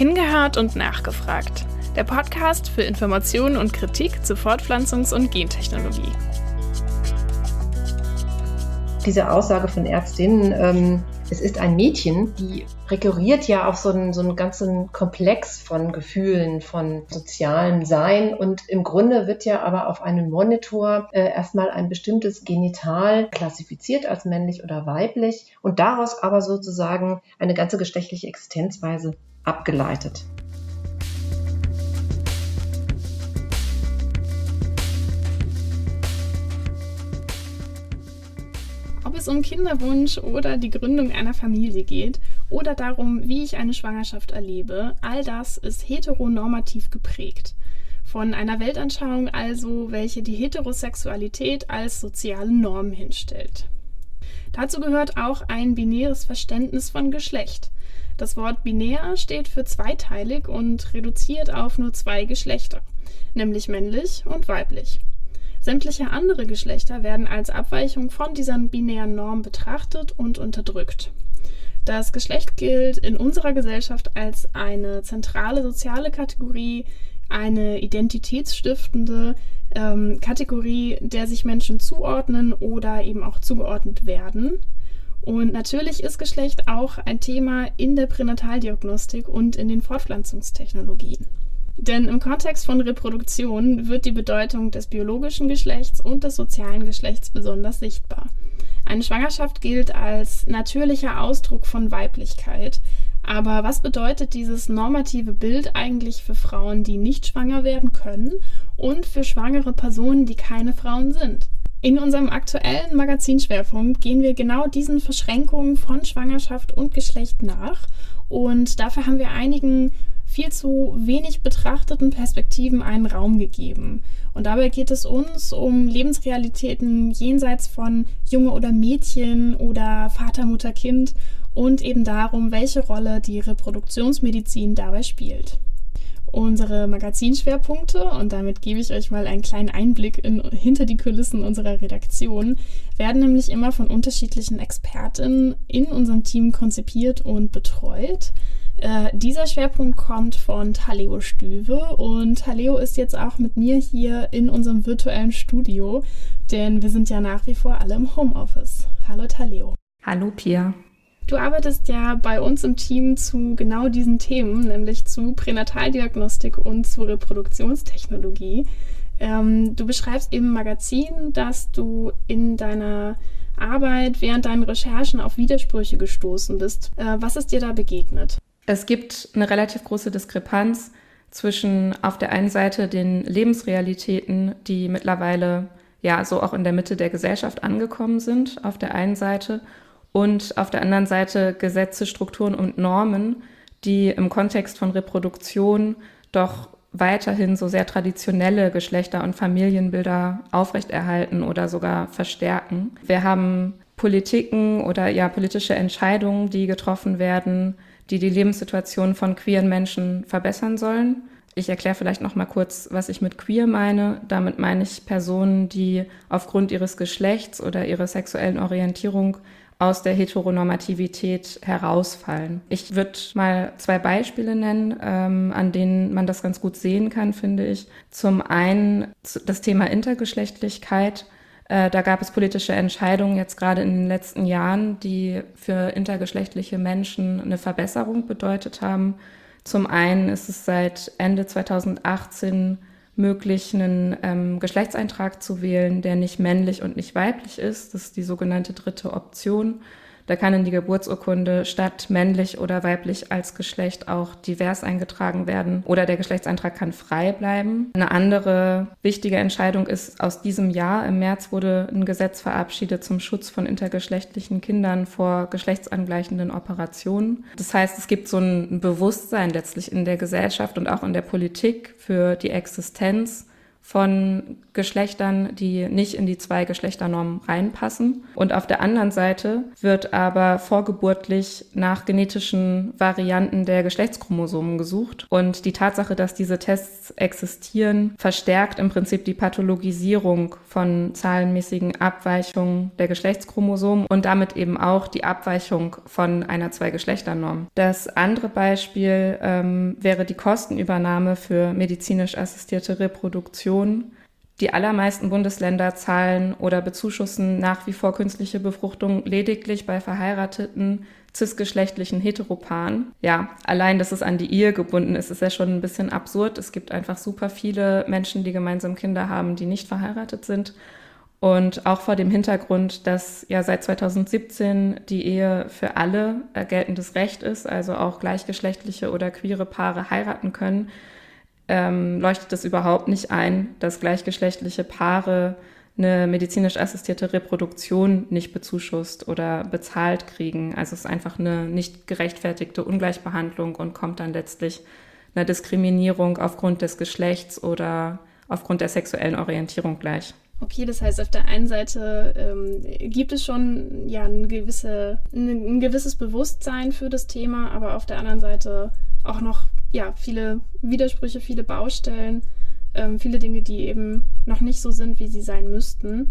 Hingehört und nachgefragt. Der Podcast für Informationen und Kritik zu Fortpflanzungs- und Gentechnologie. Diese Aussage von Ärztinnen, ähm, es ist ein Mädchen, die rekurriert ja auf so einen, so einen ganzen Komplex von Gefühlen, von sozialem Sein. Und im Grunde wird ja aber auf einen Monitor äh, erstmal ein bestimmtes Genital klassifiziert als männlich oder weiblich und daraus aber sozusagen eine ganze geschlechtliche Existenzweise abgeleitet. Ob es um Kinderwunsch oder die Gründung einer Familie geht oder darum, wie ich eine Schwangerschaft erlebe, all das ist heteronormativ geprägt. Von einer Weltanschauung also, welche die Heterosexualität als soziale Norm hinstellt. Dazu gehört auch ein binäres Verständnis von Geschlecht. Das Wort binär steht für zweiteilig und reduziert auf nur zwei Geschlechter, nämlich männlich und weiblich. Sämtliche andere Geschlechter werden als Abweichung von dieser binären Norm betrachtet und unterdrückt. Das Geschlecht gilt in unserer Gesellschaft als eine zentrale soziale Kategorie, eine identitätsstiftende ähm, Kategorie, der sich Menschen zuordnen oder eben auch zugeordnet werden. Und natürlich ist Geschlecht auch ein Thema in der Pränataldiagnostik und in den Fortpflanzungstechnologien. Denn im Kontext von Reproduktion wird die Bedeutung des biologischen Geschlechts und des sozialen Geschlechts besonders sichtbar. Eine Schwangerschaft gilt als natürlicher Ausdruck von Weiblichkeit. Aber was bedeutet dieses normative Bild eigentlich für Frauen, die nicht schwanger werden können und für schwangere Personen, die keine Frauen sind? In unserem aktuellen Magazinschwerpunkt gehen wir genau diesen Verschränkungen von Schwangerschaft und Geschlecht nach und dafür haben wir einigen viel zu wenig betrachteten Perspektiven einen Raum gegeben. Und dabei geht es uns um Lebensrealitäten jenseits von Junge oder Mädchen oder Vater, Mutter, Kind und eben darum, welche Rolle die Reproduktionsmedizin dabei spielt. Unsere Magazinschwerpunkte, und damit gebe ich euch mal einen kleinen Einblick in, hinter die Kulissen unserer Redaktion, werden nämlich immer von unterschiedlichen Expertinnen in unserem Team konzipiert und betreut. Äh, dieser Schwerpunkt kommt von Taleo Stüwe und Taleo ist jetzt auch mit mir hier in unserem virtuellen Studio, denn wir sind ja nach wie vor alle im Homeoffice. Hallo Taleo. Hallo Pia. Du arbeitest ja bei uns im Team zu genau diesen Themen, nämlich zu Pränataldiagnostik und zu Reproduktionstechnologie. Ähm, du beschreibst im Magazin, dass du in deiner Arbeit während deinen Recherchen auf Widersprüche gestoßen bist. Äh, was ist dir da begegnet? Es gibt eine relativ große Diskrepanz zwischen auf der einen Seite den Lebensrealitäten, die mittlerweile ja so auch in der Mitte der Gesellschaft angekommen sind, auf der einen Seite, und auf der anderen Seite Gesetze, Strukturen und Normen, die im Kontext von Reproduktion doch weiterhin so sehr traditionelle Geschlechter- und Familienbilder aufrechterhalten oder sogar verstärken. Wir haben Politiken oder ja politische Entscheidungen, die getroffen werden, die die Lebenssituation von queeren Menschen verbessern sollen. Ich erkläre vielleicht noch mal kurz, was ich mit queer meine. Damit meine ich Personen, die aufgrund ihres Geschlechts oder ihrer sexuellen Orientierung aus der Heteronormativität herausfallen. Ich würde mal zwei Beispiele nennen, ähm, an denen man das ganz gut sehen kann, finde ich. Zum einen das Thema Intergeschlechtlichkeit. Äh, da gab es politische Entscheidungen jetzt gerade in den letzten Jahren, die für intergeschlechtliche Menschen eine Verbesserung bedeutet haben. Zum einen ist es seit Ende 2018 möglich, einen ähm, Geschlechtseintrag zu wählen, der nicht männlich und nicht weiblich ist. Das ist die sogenannte dritte Option. Da kann in die Geburtsurkunde statt männlich oder weiblich als Geschlecht auch divers eingetragen werden oder der Geschlechtseintrag kann frei bleiben. Eine andere wichtige Entscheidung ist aus diesem Jahr. Im März wurde ein Gesetz verabschiedet zum Schutz von intergeschlechtlichen Kindern vor geschlechtsangleichenden Operationen. Das heißt, es gibt so ein Bewusstsein letztlich in der Gesellschaft und auch in der Politik für die Existenz von Geschlechtern, die nicht in die zwei Geschlechternormen reinpassen. Und auf der anderen Seite wird aber vorgeburtlich nach genetischen Varianten der Geschlechtschromosomen gesucht. Und die Tatsache, dass diese Tests existieren, verstärkt im Prinzip die Pathologisierung von zahlenmäßigen Abweichungen der Geschlechtschromosomen und damit eben auch die Abweichung von einer Zwei-Geschlechternorm. Das andere Beispiel ähm, wäre die Kostenübernahme für medizinisch assistierte Reproduktion Befruchtung. Die allermeisten Bundesländer zahlen oder bezuschussen nach wie vor künstliche Befruchtung lediglich bei verheirateten cisgeschlechtlichen Heteropaaren. Ja, allein, dass es an die Ehe gebunden ist, ist ja schon ein bisschen absurd. Es gibt einfach super viele Menschen, die gemeinsam Kinder haben, die nicht verheiratet sind. Und auch vor dem Hintergrund, dass ja seit 2017 die Ehe für alle geltendes Recht ist, also auch gleichgeschlechtliche oder queere Paare heiraten können, ähm, leuchtet es überhaupt nicht ein, dass gleichgeschlechtliche Paare eine medizinisch assistierte Reproduktion nicht bezuschusst oder bezahlt kriegen. Also es ist einfach eine nicht gerechtfertigte Ungleichbehandlung und kommt dann letztlich einer Diskriminierung aufgrund des Geschlechts oder aufgrund der sexuellen Orientierung gleich. Okay, das heißt, auf der einen Seite ähm, gibt es schon ja ein, gewisse, ein, ein gewisses Bewusstsein für das Thema, aber auf der anderen Seite auch noch ja, viele Widersprüche, viele Baustellen, ähm, viele Dinge, die eben noch nicht so sind, wie sie sein müssten.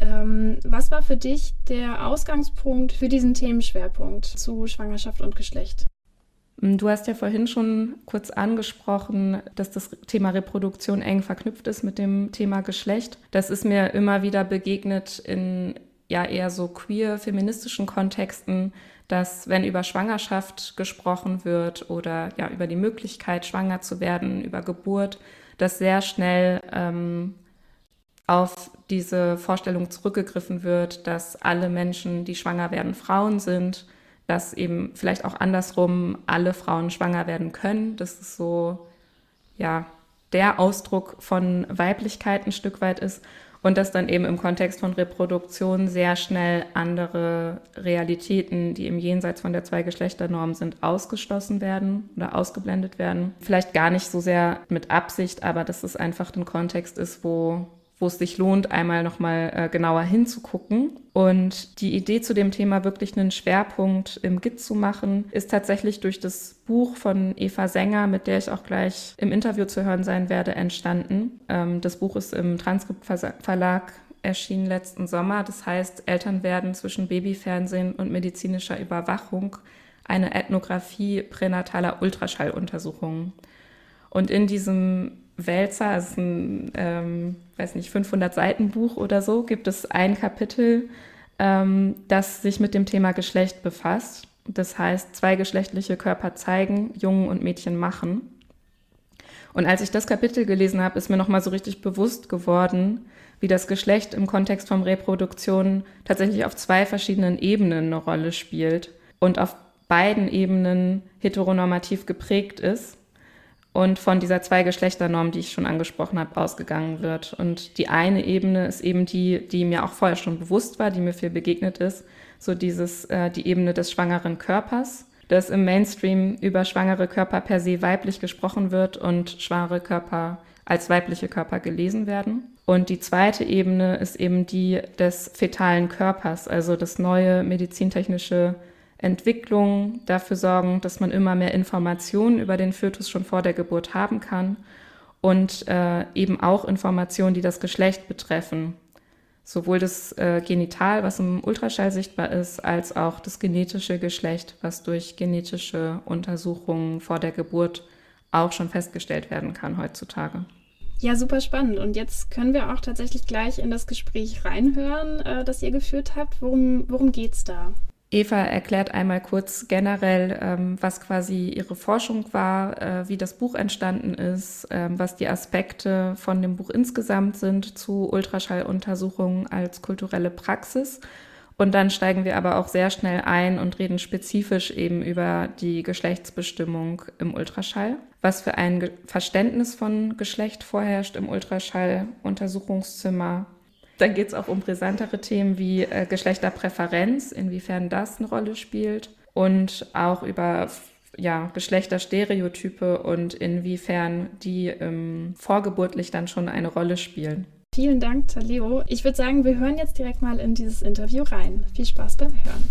Ähm, was war für dich der Ausgangspunkt für diesen Themenschwerpunkt zu Schwangerschaft und Geschlecht? Mm, du hast ja vorhin schon kurz angesprochen, dass das Thema Reproduktion eng verknüpft ist mit dem Thema Geschlecht. Das ist mir immer wieder begegnet in ja eher so queer feministischen Kontexten, dass wenn über Schwangerschaft gesprochen wird oder ja über die Möglichkeit, schwanger zu werden, über Geburt, dass sehr schnell ähm, auf diese Vorstellung zurückgegriffen wird, dass alle Menschen, die schwanger werden, Frauen sind, dass eben vielleicht auch andersrum alle Frauen schwanger werden können. Das ist so, ja, der Ausdruck von Weiblichkeit ein Stück weit ist und dass dann eben im Kontext von Reproduktion sehr schnell andere Realitäten, die im Jenseits von der Zweigeschlechternorm sind, ausgeschlossen werden oder ausgeblendet werden. Vielleicht gar nicht so sehr mit Absicht, aber dass es einfach ein Kontext ist, wo wo es sich lohnt, einmal nochmal äh, genauer hinzugucken. Und die Idee zu dem Thema wirklich einen Schwerpunkt im Git zu machen, ist tatsächlich durch das Buch von Eva Sänger, mit der ich auch gleich im Interview zu hören sein werde, entstanden. Ähm, das Buch ist im Transkript Verlag erschienen letzten Sommer. Das heißt, Eltern werden zwischen Babyfernsehen und medizinischer Überwachung eine Ethnographie pränataler Ultraschalluntersuchungen. Und in diesem Wälzer, also ein, ähm, weiß nicht, 500 Seiten Buch oder so, gibt es ein Kapitel, ähm, das sich mit dem Thema Geschlecht befasst. Das heißt, zweigeschlechtliche Körper zeigen, Jungen und Mädchen machen. Und als ich das Kapitel gelesen habe, ist mir nochmal so richtig bewusst geworden, wie das Geschlecht im Kontext von Reproduktion tatsächlich auf zwei verschiedenen Ebenen eine Rolle spielt und auf beiden Ebenen heteronormativ geprägt ist und von dieser Zweigeschlechternorm, die ich schon angesprochen habe, ausgegangen wird. Und die eine Ebene ist eben die, die mir auch vorher schon bewusst war, die mir viel begegnet ist, so dieses, äh, die Ebene des schwangeren Körpers, dass im Mainstream über schwangere Körper per se weiblich gesprochen wird und schwangere Körper als weibliche Körper gelesen werden. Und die zweite Ebene ist eben die des fetalen Körpers, also das neue medizintechnische Entwicklung dafür sorgen, dass man immer mehr Informationen über den Fötus schon vor der Geburt haben kann und äh, eben auch Informationen, die das Geschlecht betreffen. Sowohl das äh, Genital, was im Ultraschall sichtbar ist, als auch das genetische Geschlecht, was durch genetische Untersuchungen vor der Geburt auch schon festgestellt werden kann heutzutage. Ja, super spannend. Und jetzt können wir auch tatsächlich gleich in das Gespräch reinhören, äh, das ihr geführt habt. Worum, worum geht es da? Eva erklärt einmal kurz generell, ähm, was quasi ihre Forschung war, äh, wie das Buch entstanden ist, äh, was die Aspekte von dem Buch insgesamt sind zu Ultraschalluntersuchungen als kulturelle Praxis. Und dann steigen wir aber auch sehr schnell ein und reden spezifisch eben über die Geschlechtsbestimmung im Ultraschall, was für ein Verständnis von Geschlecht vorherrscht im Ultraschalluntersuchungszimmer, dann geht es auch um brisantere Themen wie äh, Geschlechterpräferenz, inwiefern das eine Rolle spielt und auch über ja, Geschlechterstereotype und inwiefern die ähm, vorgeburtlich dann schon eine Rolle spielen. Vielen Dank, Taleo. Ich würde sagen, wir hören jetzt direkt mal in dieses Interview rein. Viel Spaß beim Hören.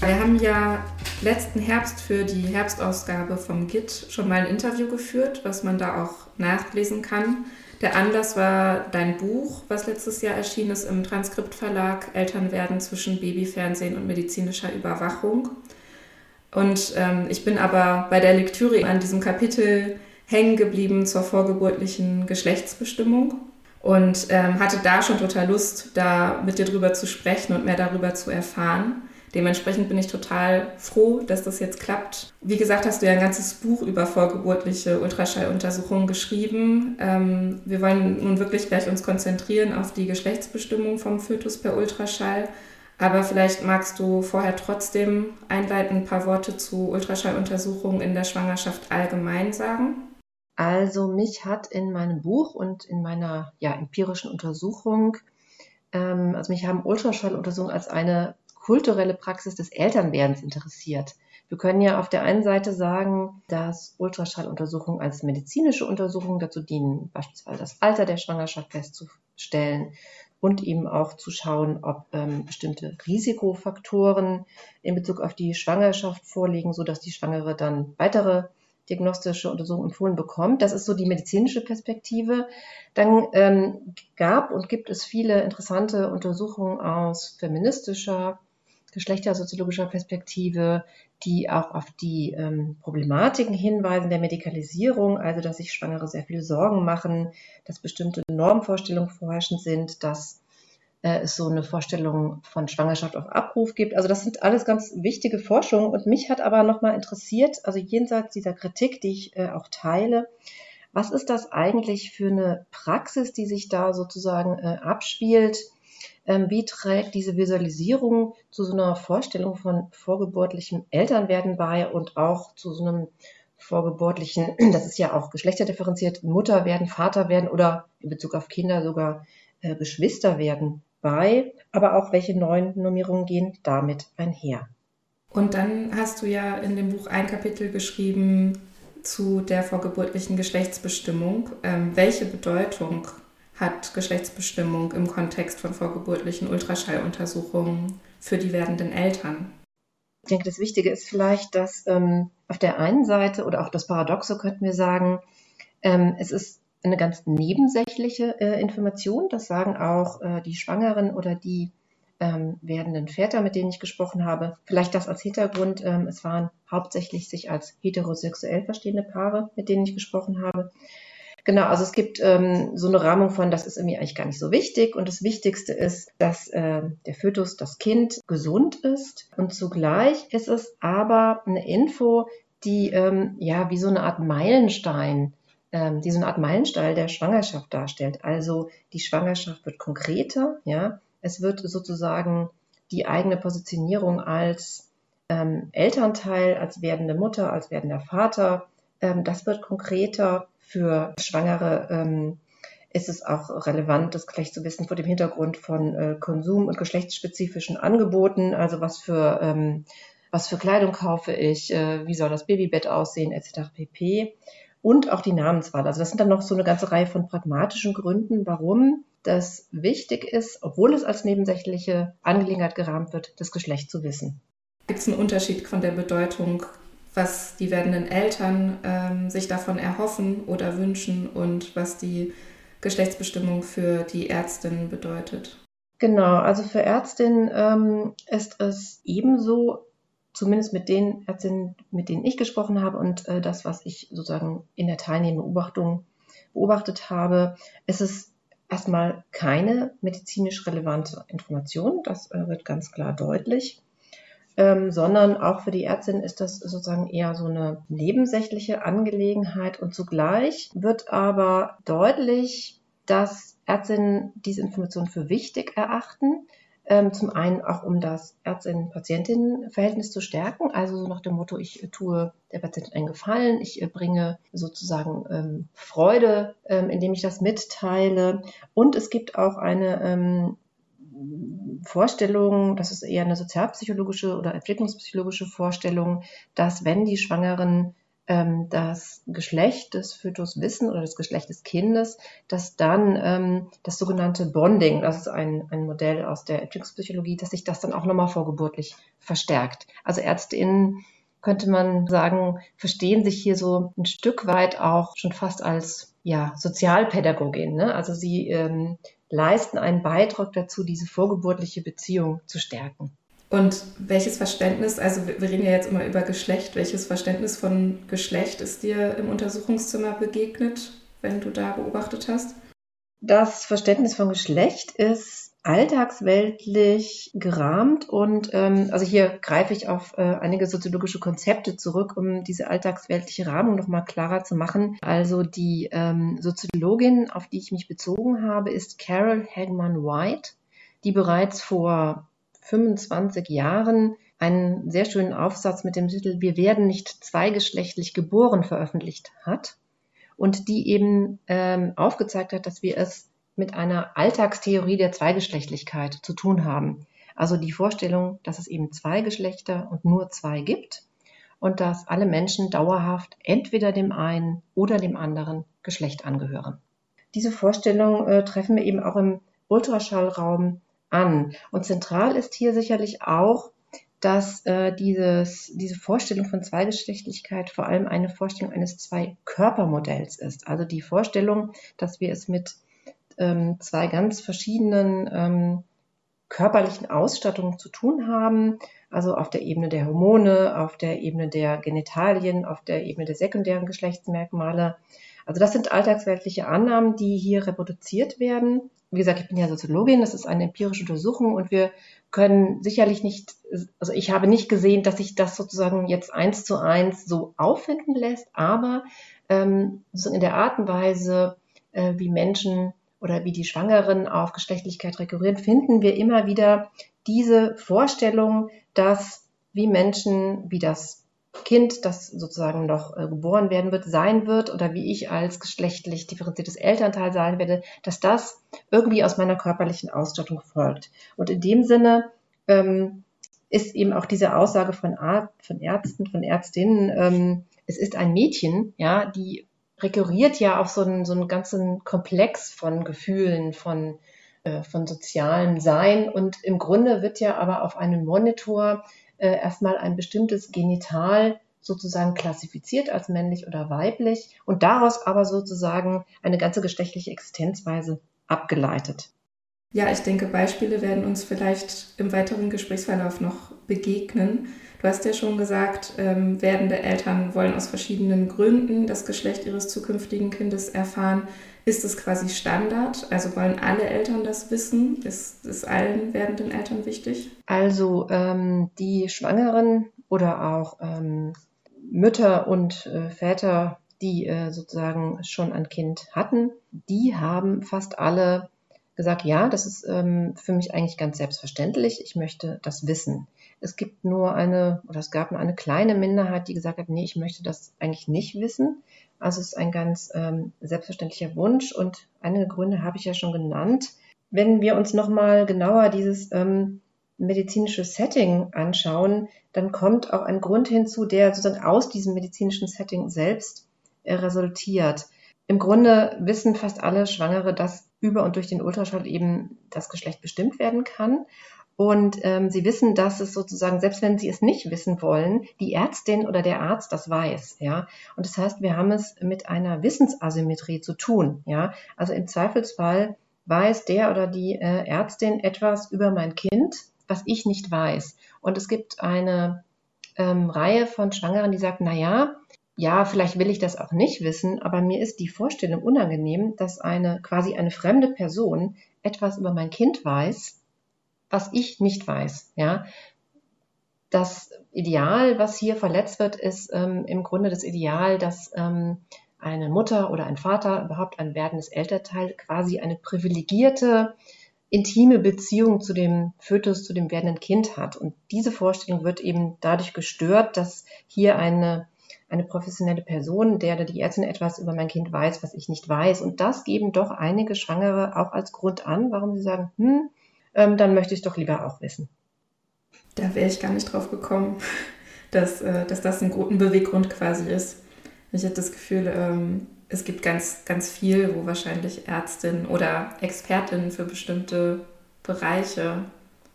Wir haben ja letzten Herbst für die Herbstausgabe vom GIT schon mal ein Interview geführt, was man da auch nachlesen kann. Der Anlass war dein Buch, was letztes Jahr erschienen ist im Transkriptverlag Eltern werden zwischen Babyfernsehen und medizinischer Überwachung. Und ähm, ich bin aber bei der Lektüre an diesem Kapitel hängen geblieben zur vorgeburtlichen Geschlechtsbestimmung und ähm, hatte da schon total Lust, da mit dir drüber zu sprechen und mehr darüber zu erfahren. Dementsprechend bin ich total froh, dass das jetzt klappt. Wie gesagt, hast du ja ein ganzes Buch über vorgeburtliche Ultraschalluntersuchungen geschrieben. Ähm, wir wollen nun wirklich gleich uns konzentrieren auf die Geschlechtsbestimmung vom Fötus per Ultraschall. Aber vielleicht magst du vorher trotzdem einleitend ein paar Worte zu Ultraschalluntersuchungen in der Schwangerschaft allgemein sagen. Also mich hat in meinem Buch und in meiner ja, empirischen Untersuchung, ähm, also mich haben Ultraschalluntersuchungen als eine kulturelle Praxis des Elternwerdens interessiert. Wir können ja auf der einen Seite sagen, dass Ultraschalluntersuchungen als medizinische Untersuchungen dazu dienen, beispielsweise das Alter der Schwangerschaft festzustellen und eben auch zu schauen, ob ähm, bestimmte Risikofaktoren in Bezug auf die Schwangerschaft vorliegen, sodass die Schwangere dann weitere diagnostische Untersuchung empfohlen bekommt. Das ist so die medizinische Perspektive. Dann ähm, gab und gibt es viele interessante Untersuchungen aus feministischer geschlechtersoziologischer Perspektive, die auch auf die ähm, Problematiken hinweisen der Medikalisierung, also dass sich Schwangere sehr viele Sorgen machen, dass bestimmte Normvorstellungen vorherrschend sind, dass äh, es so eine Vorstellung von Schwangerschaft auf Abruf gibt. Also das sind alles ganz wichtige Forschungen und mich hat aber nochmal interessiert, also jenseits dieser Kritik, die ich äh, auch teile, was ist das eigentlich für eine Praxis, die sich da sozusagen äh, abspielt? Ähm, wie trägt diese Visualisierung zu so einer Vorstellung von vorgeburtlichem Elternwerden bei und auch zu so einem vorgeburtlichen, das ist ja auch geschlechterdifferenziert, Mutter werden, Vater werden oder in Bezug auf Kinder sogar äh, Geschwister werden bei, aber auch welche neuen Normierungen gehen damit einher. Und dann hast du ja in dem Buch ein Kapitel geschrieben zu der vorgeburtlichen Geschlechtsbestimmung. Ähm, welche Bedeutung hat Geschlechtsbestimmung im Kontext von vorgeburtlichen Ultraschalluntersuchungen für die werdenden Eltern? Ich denke, das Wichtige ist vielleicht, dass ähm, auf der einen Seite oder auch das Paradoxe könnten wir sagen, ähm, es ist eine ganz nebensächliche äh, Information. Das sagen auch äh, die Schwangeren oder die ähm, werdenden Väter, mit denen ich gesprochen habe. Vielleicht das als Hintergrund. Ähm, es waren hauptsächlich sich als heterosexuell verstehende Paare, mit denen ich gesprochen habe. Genau, also es gibt ähm, so eine Rahmung von, das ist irgendwie eigentlich gar nicht so wichtig. Und das Wichtigste ist, dass äh, der Fötus, das Kind, gesund ist. Und zugleich ist es aber eine Info, die ähm, ja wie so eine Art Meilenstein, ähm, die so eine Art Meilenstein der Schwangerschaft darstellt. Also die Schwangerschaft wird konkreter, ja. Es wird sozusagen die eigene Positionierung als ähm, Elternteil, als werdende Mutter, als werdender Vater, ähm, das wird konkreter für Schwangere ähm, ist es auch relevant, das gleich zu wissen vor dem Hintergrund von äh, Konsum- und geschlechtsspezifischen Angeboten, also was für, ähm, was für Kleidung kaufe ich, äh, wie soll das Babybett aussehen, etc. pp. Und auch die Namenswahl. Also das sind dann noch so eine ganze Reihe von pragmatischen Gründen, warum das wichtig ist, obwohl es als nebensächliche Angelegenheit gerahmt wird, das Geschlecht zu wissen. Gibt es einen Unterschied von der Bedeutung was die werdenden Eltern ähm, sich davon erhoffen oder wünschen und was die Geschlechtsbestimmung für die Ärztin bedeutet. Genau, also für Ärztinnen ähm, ist es ebenso, zumindest mit den Ärztinnen, mit denen ich gesprochen habe und äh, das, was ich sozusagen in der Teilnehmerbeobachtung beobachtet habe, ist es erstmal keine medizinisch relevante Information. Das äh, wird ganz klar deutlich ähm, sondern auch für die Ärztin ist das sozusagen eher so eine nebensächliche Angelegenheit. Und zugleich wird aber deutlich, dass Ärztinnen diese Information für wichtig erachten, Ähm, zum einen auch, um das Ärztin-Patientinnen-Verhältnis zu stärken, also nach dem Motto, ich tue der Patientin einen Gefallen, ich äh, bringe sozusagen ähm, Freude, ähm, indem ich das mitteile. Und es gibt auch eine ähm, Vorstellung, das ist eher eine sozialpsychologische oder entwicklungspsychologische Vorstellung, dass wenn die Schwangeren ähm, das Geschlecht des Fötus wissen oder das Geschlecht des Kindes, dass dann ähm, das sogenannte Bonding, das ist ein, ein Modell aus der Entwicklungspsychologie, dass sich das dann auch nochmal vorgeburtlich verstärkt. Also ÄrztInnen könnte man sagen, verstehen sich hier so ein Stück weit auch schon fast als ja, Sozialpädagogin. Ne? Also sie ähm, leisten einen Beitrag dazu, diese vorgeburtliche Beziehung zu stärken. Und welches Verständnis, also wir reden ja jetzt immer über Geschlecht, welches Verständnis von Geschlecht ist dir im Untersuchungszimmer begegnet, wenn du da beobachtet hast? Das Verständnis von Geschlecht ist alltagsweltlich gerahmt und ähm, also hier greife ich auf äh, einige soziologische Konzepte zurück, um diese alltagsweltliche Rahmung nochmal klarer zu machen. Also die ähm, Soziologin, auf die ich mich bezogen habe, ist Carol Hagman White, die bereits vor 25 Jahren einen sehr schönen Aufsatz mit dem Titel Wir werden nicht zweigeschlechtlich geboren veröffentlicht hat und die eben ähm, aufgezeigt hat, dass wir es mit einer Alltagstheorie der Zweigeschlechtlichkeit zu tun haben. Also die Vorstellung, dass es eben zwei Geschlechter und nur zwei gibt und dass alle Menschen dauerhaft entweder dem einen oder dem anderen Geschlecht angehören. Diese Vorstellung äh, treffen wir eben auch im Ultraschallraum an. Und zentral ist hier sicherlich auch, dass äh, dieses, diese Vorstellung von Zweigeschlechtlichkeit vor allem eine Vorstellung eines Zwei-Körper-Modells ist. Also die Vorstellung, dass wir es mit ähm, zwei ganz verschiedenen ähm, körperlichen Ausstattungen zu tun haben, also auf der Ebene der Hormone, auf der Ebene der Genitalien, auf der Ebene der sekundären Geschlechtsmerkmale. Also das sind alltagsweltliche Annahmen, die hier reproduziert werden wie gesagt, ich bin ja Soziologin, das ist eine empirische Untersuchung und wir können sicherlich nicht, also ich habe nicht gesehen, dass sich das sozusagen jetzt eins zu eins so auffinden lässt, aber ähm, in der Art und Weise, äh, wie Menschen oder wie die Schwangeren auf Geschlechtlichkeit rekurrieren, finden wir immer wieder diese Vorstellung, dass wie Menschen, wie das Kind, das sozusagen noch äh, geboren werden wird, sein wird oder wie ich als geschlechtlich differenziertes Elternteil sein werde, dass das irgendwie aus meiner körperlichen Ausstattung folgt. Und in dem Sinne ähm, ist eben auch diese Aussage von, Ar von Ärzten, von Ärztinnen, ähm, es ist ein Mädchen, ja, die rekurriert ja auf so einen, so einen ganzen Komplex von Gefühlen, von, äh, von sozialen Sein und im Grunde wird ja aber auf einen Monitor äh, erstmal ein bestimmtes Genital sozusagen klassifiziert als männlich oder weiblich und daraus aber sozusagen eine ganze geschlechtliche Existenzweise abgeleitet. Ja, ich denke, Beispiele werden uns vielleicht im weiteren Gesprächsverlauf noch begegnen. Du hast ja schon gesagt, ähm, werdende Eltern wollen aus verschiedenen Gründen das Geschlecht ihres zukünftigen Kindes erfahren. Ist es quasi Standard? Also wollen alle Eltern das wissen? Ist es allen werdenden Eltern wichtig? Also ähm, die Schwangeren oder auch ähm, Mütter und äh, Väter, die äh, sozusagen schon ein Kind hatten, die haben fast alle gesagt, ja, das ist ähm, für mich eigentlich ganz selbstverständlich. Ich möchte das wissen. Es gibt nur eine, oder es gab nur eine kleine Minderheit, die gesagt hat, nee, ich möchte das eigentlich nicht wissen. Also es ist ein ganz ähm, selbstverständlicher Wunsch und einige Gründe habe ich ja schon genannt. Wenn wir uns nochmal genauer dieses ähm, medizinische Setting anschauen, dann kommt auch ein Grund hinzu, der sozusagen aus diesem medizinischen Setting selbst äh, resultiert. Im Grunde wissen fast alle Schwangere, dass über und durch den Ultraschall eben das Geschlecht bestimmt werden kann. Und ähm, sie wissen, dass es sozusagen, selbst wenn sie es nicht wissen wollen, die Ärztin oder der Arzt das weiß, ja. Und das heißt, wir haben es mit einer Wissensasymmetrie zu tun, ja. Also im Zweifelsfall weiß der oder die äh, Ärztin etwas über mein Kind, was ich nicht weiß. Und es gibt eine ähm, Reihe von Schwangeren, die sagt, na ja, ja, vielleicht will ich das auch nicht wissen, aber mir ist die Vorstellung unangenehm, dass eine quasi eine fremde Person etwas über mein Kind weiß, was ich nicht weiß. Ja, das Ideal, was hier verletzt wird, ist ähm, im Grunde das Ideal, dass ähm, eine Mutter oder ein Vater, überhaupt ein werdendes Elternteil, quasi eine privilegierte intime Beziehung zu dem Fötus, zu dem werdenden Kind hat. Und diese Vorstellung wird eben dadurch gestört, dass hier eine, eine professionelle Person, der oder die Ärztin etwas über mein Kind weiß, was ich nicht weiß. Und das geben doch einige Schwangere auch als Grund an, warum sie sagen, hm, ähm, dann möchte ich es doch lieber auch wissen. Da wäre ich gar nicht drauf gekommen, dass, äh, dass das ein, ein Beweggrund quasi ist. Ich hatte das Gefühl, ähm, es gibt ganz, ganz viel, wo wahrscheinlich Ärztinnen oder Expertinnen für bestimmte Bereiche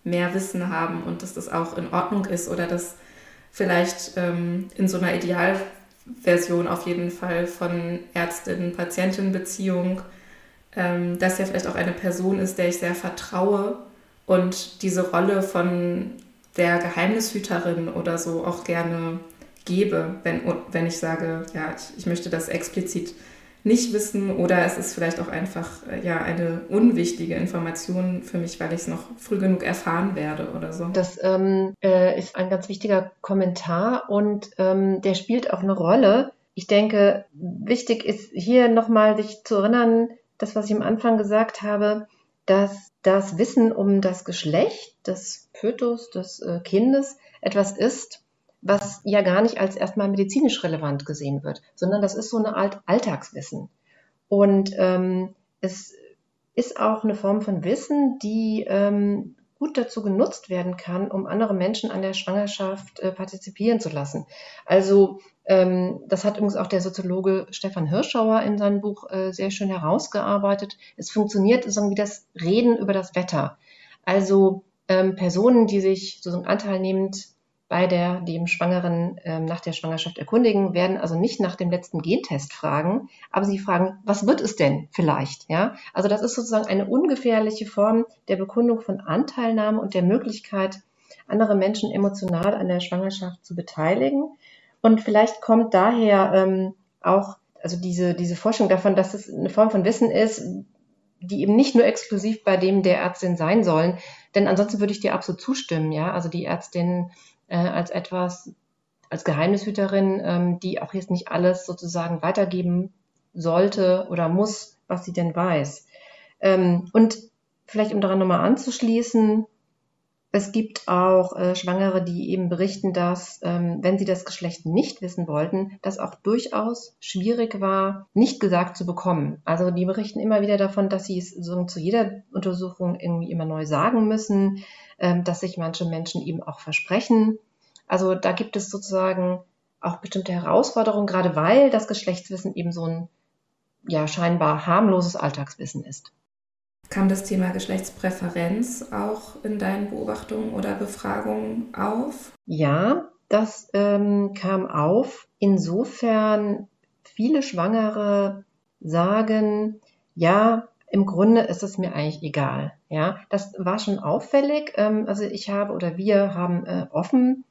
mehr Wissen haben und dass das auch in Ordnung ist oder dass vielleicht ähm, in so einer Idealversion auf jeden Fall von Ärztinnen-Patientinnen-Beziehung, ähm, dass ja vielleicht auch eine Person ist, der ich sehr vertraue und diese Rolle von der Geheimnishüterin oder so auch gerne gebe, wenn, wenn ich sage, ja, ich, ich möchte das explizit nicht wissen oder es ist vielleicht auch einfach äh, ja eine unwichtige Information für mich, weil ich es noch früh genug erfahren werde oder so. Das ähm, äh, ist ein ganz wichtiger Kommentar und ähm, der spielt auch eine Rolle. Ich denke, wichtig ist hier nochmal sich zu erinnern, das, was ich am Anfang gesagt habe, dass das Wissen um das Geschlecht des Fötus, des äh, Kindes etwas ist, was ja gar nicht als erstmal medizinisch relevant gesehen wird, sondern das ist so eine Art Alltagswissen. Und ähm, es ist auch eine Form von Wissen, die ähm, gut dazu genutzt werden kann, um andere Menschen an der Schwangerschaft äh, partizipieren zu lassen. Also ähm, das hat übrigens auch der Soziologe Stefan Hirschauer in seinem Buch äh, sehr schön herausgearbeitet. Es funktioniert so wie das Reden über das Wetter. Also ähm, Personen, die sich so anteilnehmend bei der dem Schwangeren äh, nach der Schwangerschaft erkundigen, werden also nicht nach dem letzten Gentest fragen, aber sie fragen, was wird es denn vielleicht? Ja, also das ist sozusagen eine ungefährliche Form der Bekundung von Anteilnahme und der Möglichkeit, andere Menschen emotional an der Schwangerschaft zu beteiligen. Und vielleicht kommt daher ähm, auch also diese, diese Forschung davon, dass es eine Form von Wissen ist, die eben nicht nur exklusiv bei dem der Ärztin sein sollen. Denn ansonsten würde ich dir absolut zustimmen, ja. Also die Ärztin äh, als etwas, als Geheimnishüterin, ähm, die auch jetzt nicht alles sozusagen weitergeben sollte oder muss, was sie denn weiß. Ähm, und vielleicht um daran nochmal anzuschließen, es gibt auch äh, Schwangere, die eben berichten, dass, ähm, wenn sie das Geschlecht nicht wissen wollten, das auch durchaus schwierig war, nicht gesagt zu bekommen. Also die berichten immer wieder davon, dass sie es so zu jeder Untersuchung irgendwie immer neu sagen müssen, ähm, dass sich manche Menschen eben auch versprechen. Also da gibt es sozusagen auch bestimmte Herausforderungen, gerade weil das Geschlechtswissen eben so ein ja scheinbar harmloses Alltagswissen ist. Kam das Thema Geschlechtspräferenz auch in deinen Beobachtungen oder Befragungen auf? Ja, das ähm, kam auf. Insofern viele Schwangere sagen, ja, im Grunde ist es mir eigentlich egal. Ja, das war schon auffällig. Ähm, also ich habe oder wir haben äh, offen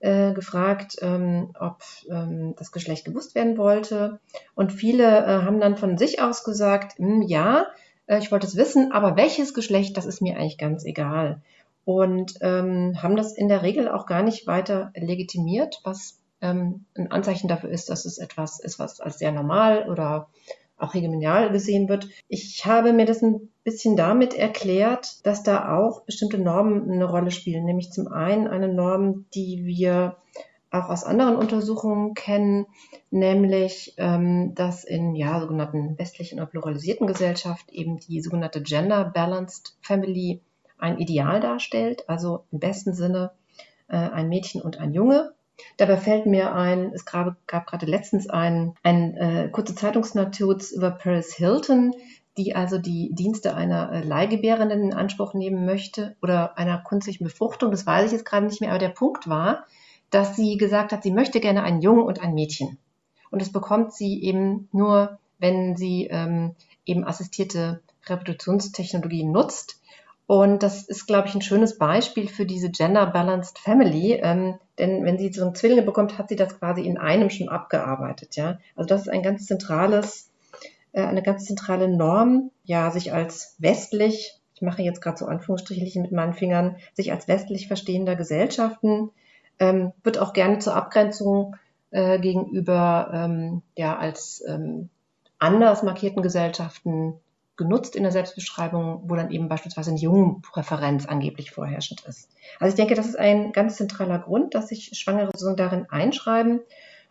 äh, gefragt, ähm, ob ähm, das Geschlecht gewusst werden wollte. Und viele äh, haben dann von sich aus gesagt, hm, ja, äh, ich wollte es wissen, aber welches Geschlecht, das ist mir eigentlich ganz egal. Und ähm, haben das in der Regel auch gar nicht weiter legitimiert, was ähm, ein Anzeichen dafür ist, dass es etwas ist, was als sehr normal oder auch hegemonial gesehen wird. Ich habe mir das ein bisschen damit erklärt, dass da auch bestimmte Normen eine Rolle spielen, nämlich zum einen eine Norm, die wir auch aus anderen Untersuchungen kennen, nämlich ähm, dass in ja, sogenannten westlichen oder pluralisierten Gesellschaft eben die sogenannte Gender Balanced Family ein Ideal darstellt, also im besten Sinne äh, ein Mädchen und ein Junge. Dabei fällt mir ein, es gab, gab gerade letztens ein, ein äh, kurze Zeitungsnotiz über Paris Hilton, die also die Dienste einer äh, Leihgebärenden in Anspruch nehmen möchte oder einer künstlichen Befruchtung. Das weiß ich jetzt gerade nicht mehr, aber der Punkt war, dass sie gesagt hat, sie möchte gerne einen Jungen und ein Mädchen. Und das bekommt sie eben nur, wenn sie ähm, eben assistierte Reproduktionstechnologien nutzt. Und das ist, glaube ich, ein schönes Beispiel für diese Gender Balanced Family. Ähm, denn wenn sie so einen Zwillinge bekommt, hat sie das quasi in einem schon abgearbeitet. Ja, also das ist ein ganz zentrales, äh, eine ganz zentrale Norm, ja, sich als westlich, ich mache jetzt gerade so Anführungsstriche mit meinen Fingern, sich als westlich verstehender Gesellschaften ähm, wird auch gerne zur Abgrenzung äh, gegenüber ähm, ja als ähm, anders markierten Gesellschaften genutzt in der Selbstbeschreibung, wo dann eben beispielsweise eine Jungenpräferenz angeblich vorherrschend ist. Also ich denke, das ist ein ganz zentraler Grund, dass sich Schwangere so darin einschreiben.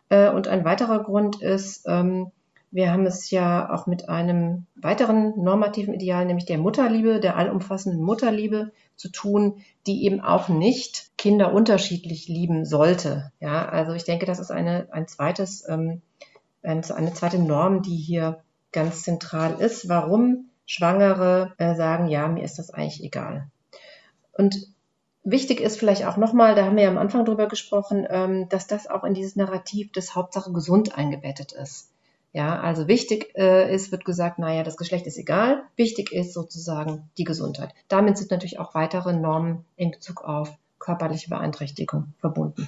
Äh, und ein weiterer Grund ist, ähm, wir haben es ja auch mit einem weiteren normativen Ideal, nämlich der Mutterliebe, der allumfassenden Mutterliebe zu tun, die eben auch nicht Kinder unterschiedlich lieben sollte. Ja, also ich denke, das ist eine, ein zweites, ähm, eine zweite Norm, die hier ganz zentral ist, warum Schwangere äh, sagen, ja, mir ist das eigentlich egal. Und wichtig ist vielleicht auch nochmal, da haben wir ja am Anfang drüber gesprochen, ähm, dass das auch in dieses Narrativ des Hauptsache gesund eingebettet ist. Ja, also wichtig äh, ist, wird gesagt, naja, das Geschlecht ist egal. Wichtig ist sozusagen die Gesundheit. Damit sind natürlich auch weitere Normen in Bezug auf körperliche Beeinträchtigung verbunden.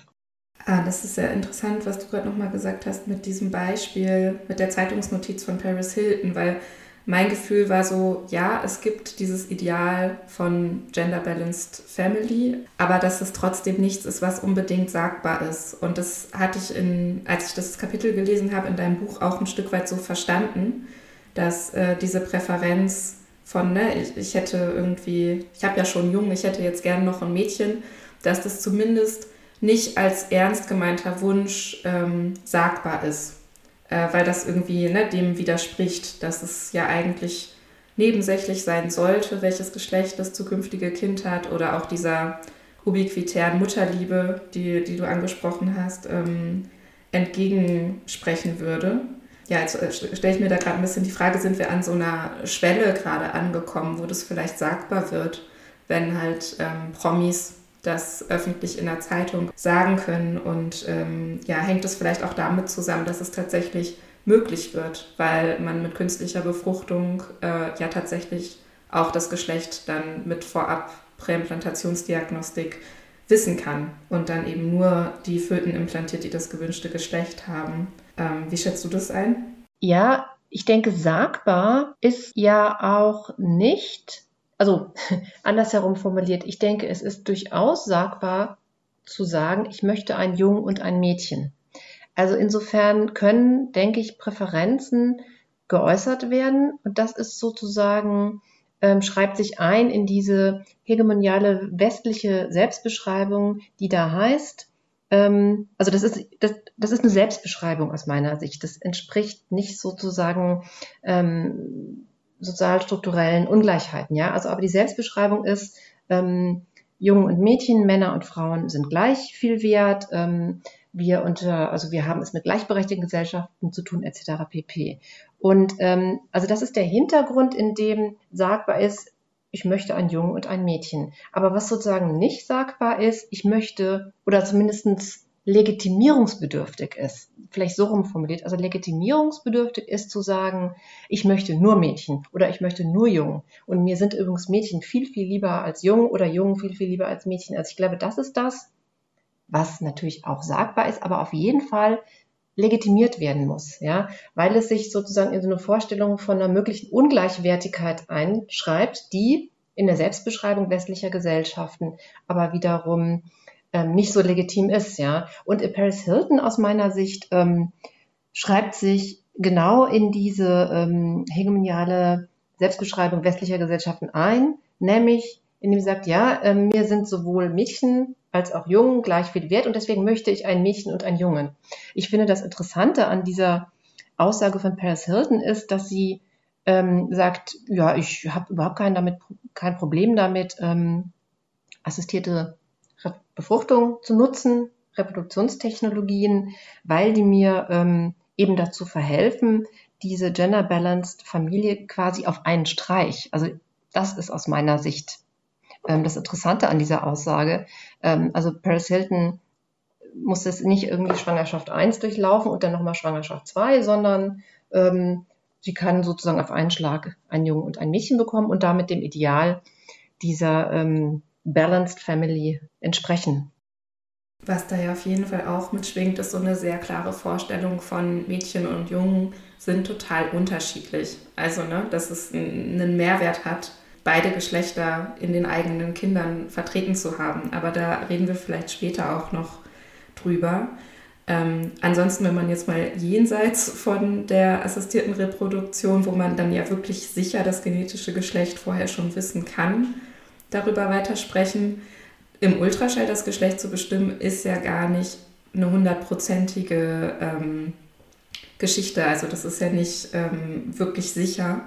Ah, das ist sehr interessant, was du gerade nochmal gesagt hast mit diesem Beispiel, mit der Zeitungsnotiz von Paris Hilton, weil mein Gefühl war so, ja, es gibt dieses Ideal von Gender Balanced Family, aber dass es trotzdem nichts ist, was unbedingt sagbar ist. Und das hatte ich in, als ich das Kapitel gelesen habe, in deinem Buch auch ein Stück weit so verstanden, dass äh, diese Präferenz von, ne, ich, ich hätte irgendwie, ich habe ja schon jung, ich hätte jetzt gern noch ein Mädchen, dass das zumindest nicht als ernst gemeinter Wunsch ähm, sagbar ist äh, weil das irgendwie ne, dem widerspricht, dass es ja eigentlich nebensächlich sein sollte, welches Geschlecht das zukünftige Kind hat oder auch dieser ubiquitären Mutterliebe, die, die du angesprochen hast, ähm, entgegensprechen würde. Ja, jetzt äh, stelle ich mir da gerade ein bisschen die Frage, sind wir an so einer Schwelle gerade angekommen, wo das vielleicht sagbar wird, wenn halt ähm, Promis das öffentlich in der Zeitung sagen können. Und ähm, ja, hängt es vielleicht auch damit zusammen, dass es tatsächlich möglich wird, weil man mit künstlicher Befruchtung äh, ja tatsächlich auch das Geschlecht dann mit vorab Präimplantationsdiagnostik wissen kann und dann eben nur die Föten implantiert, die das gewünschte Geschlecht haben. Ähm, wie schätzt du das ein? Ja, ich denke, sagbar ist ja auch nicht also andersherum formuliert, ich denke, es ist durchaus sagbar zu sagen, ich möchte ein Jungen und ein Mädchen. Also insofern können, denke ich, Präferenzen geäußert werden und das ist sozusagen, ähm, schreibt sich ein in diese hegemoniale westliche Selbstbeschreibung, die da heißt, ähm, also das ist, das, das ist eine Selbstbeschreibung aus meiner Sicht. Das entspricht nicht sozusagen ähm, sozialstrukturellen Ungleichheiten. Ja, also aber die Selbstbeschreibung ist, ähm, Jungen und Mädchen, Männer und Frauen sind gleich viel wert. Ähm, wir unter, also wir haben es mit gleichberechtigten Gesellschaften zu tun, etc. pp. Und ähm, also das ist der Hintergrund, in dem sagbar ist, ich möchte ein Jungen und ein Mädchen. Aber was sozusagen nicht sagbar ist, ich möchte oder zumindestens legitimierungsbedürftig ist. Vielleicht so rumformuliert. Also legitimierungsbedürftig ist zu sagen, ich möchte nur Mädchen oder ich möchte nur Jungen. Und mir sind übrigens Mädchen viel, viel lieber als Jungen oder Jungen viel, viel lieber als Mädchen. Also ich glaube, das ist das, was natürlich auch sagbar ist, aber auf jeden Fall legitimiert werden muss, ja, weil es sich sozusagen in so eine Vorstellung von einer möglichen Ungleichwertigkeit einschreibt, die in der Selbstbeschreibung westlicher Gesellschaften aber wiederum ähm, nicht so legitim ist, ja. Und Paris Hilton aus meiner Sicht ähm, schreibt sich genau in diese ähm, hegemoniale Selbstbeschreibung westlicher Gesellschaften ein, nämlich indem sie sagt, ja, äh, mir sind sowohl Mädchen als auch Jungen gleich viel wert und deswegen möchte ich ein Mädchen und ein Jungen. Ich finde das Interessante an dieser Aussage von Paris Hilton ist, dass sie ähm, sagt, ja, ich habe überhaupt kein, damit, kein Problem damit, ähm, assistierte Befruchtung zu nutzen, Reproduktionstechnologien, weil die mir ähm, eben dazu verhelfen, diese gender-balanced Familie quasi auf einen Streich. Also das ist aus meiner Sicht ähm, das Interessante an dieser Aussage. Ähm, also Paris Hilton muss es nicht irgendwie Schwangerschaft 1 durchlaufen und dann nochmal Schwangerschaft 2, sondern ähm, sie kann sozusagen auf einen Schlag einen Jungen und ein Mädchen bekommen und damit dem Ideal dieser ähm, Balanced Family entsprechen. Was da ja auf jeden Fall auch mitschwingt, ist so eine sehr klare Vorstellung von Mädchen und Jungen sind total unterschiedlich. Also, ne, dass es einen Mehrwert hat, beide Geschlechter in den eigenen Kindern vertreten zu haben. Aber da reden wir vielleicht später auch noch drüber. Ähm, ansonsten, wenn man jetzt mal jenseits von der assistierten Reproduktion, wo man dann ja wirklich sicher das genetische Geschlecht vorher schon wissen kann, darüber weitersprechen. Im Ultraschall das Geschlecht zu bestimmen, ist ja gar nicht eine hundertprozentige ähm, Geschichte. Also das ist ja nicht ähm, wirklich sicher.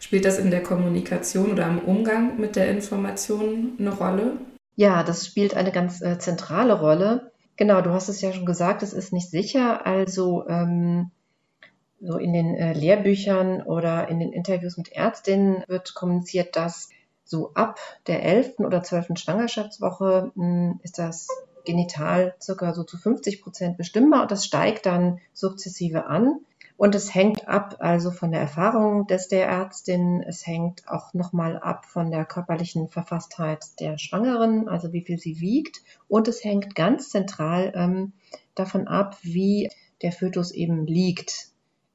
Spielt das in der Kommunikation oder im Umgang mit der Information eine Rolle? Ja, das spielt eine ganz äh, zentrale Rolle. Genau, du hast es ja schon gesagt, es ist nicht sicher. Also ähm, so in den äh, Lehrbüchern oder in den Interviews mit Ärztinnen wird kommuniziert, dass so ab der 11. oder 12. Schwangerschaftswoche hm, ist das genital circa so zu 50 Prozent bestimmbar und das steigt dann sukzessive an. Und es hängt ab also von der Erfahrung des der Ärztin. Es hängt auch nochmal ab von der körperlichen Verfasstheit der Schwangeren, also wie viel sie wiegt. Und es hängt ganz zentral ähm, davon ab, wie der Fötus eben liegt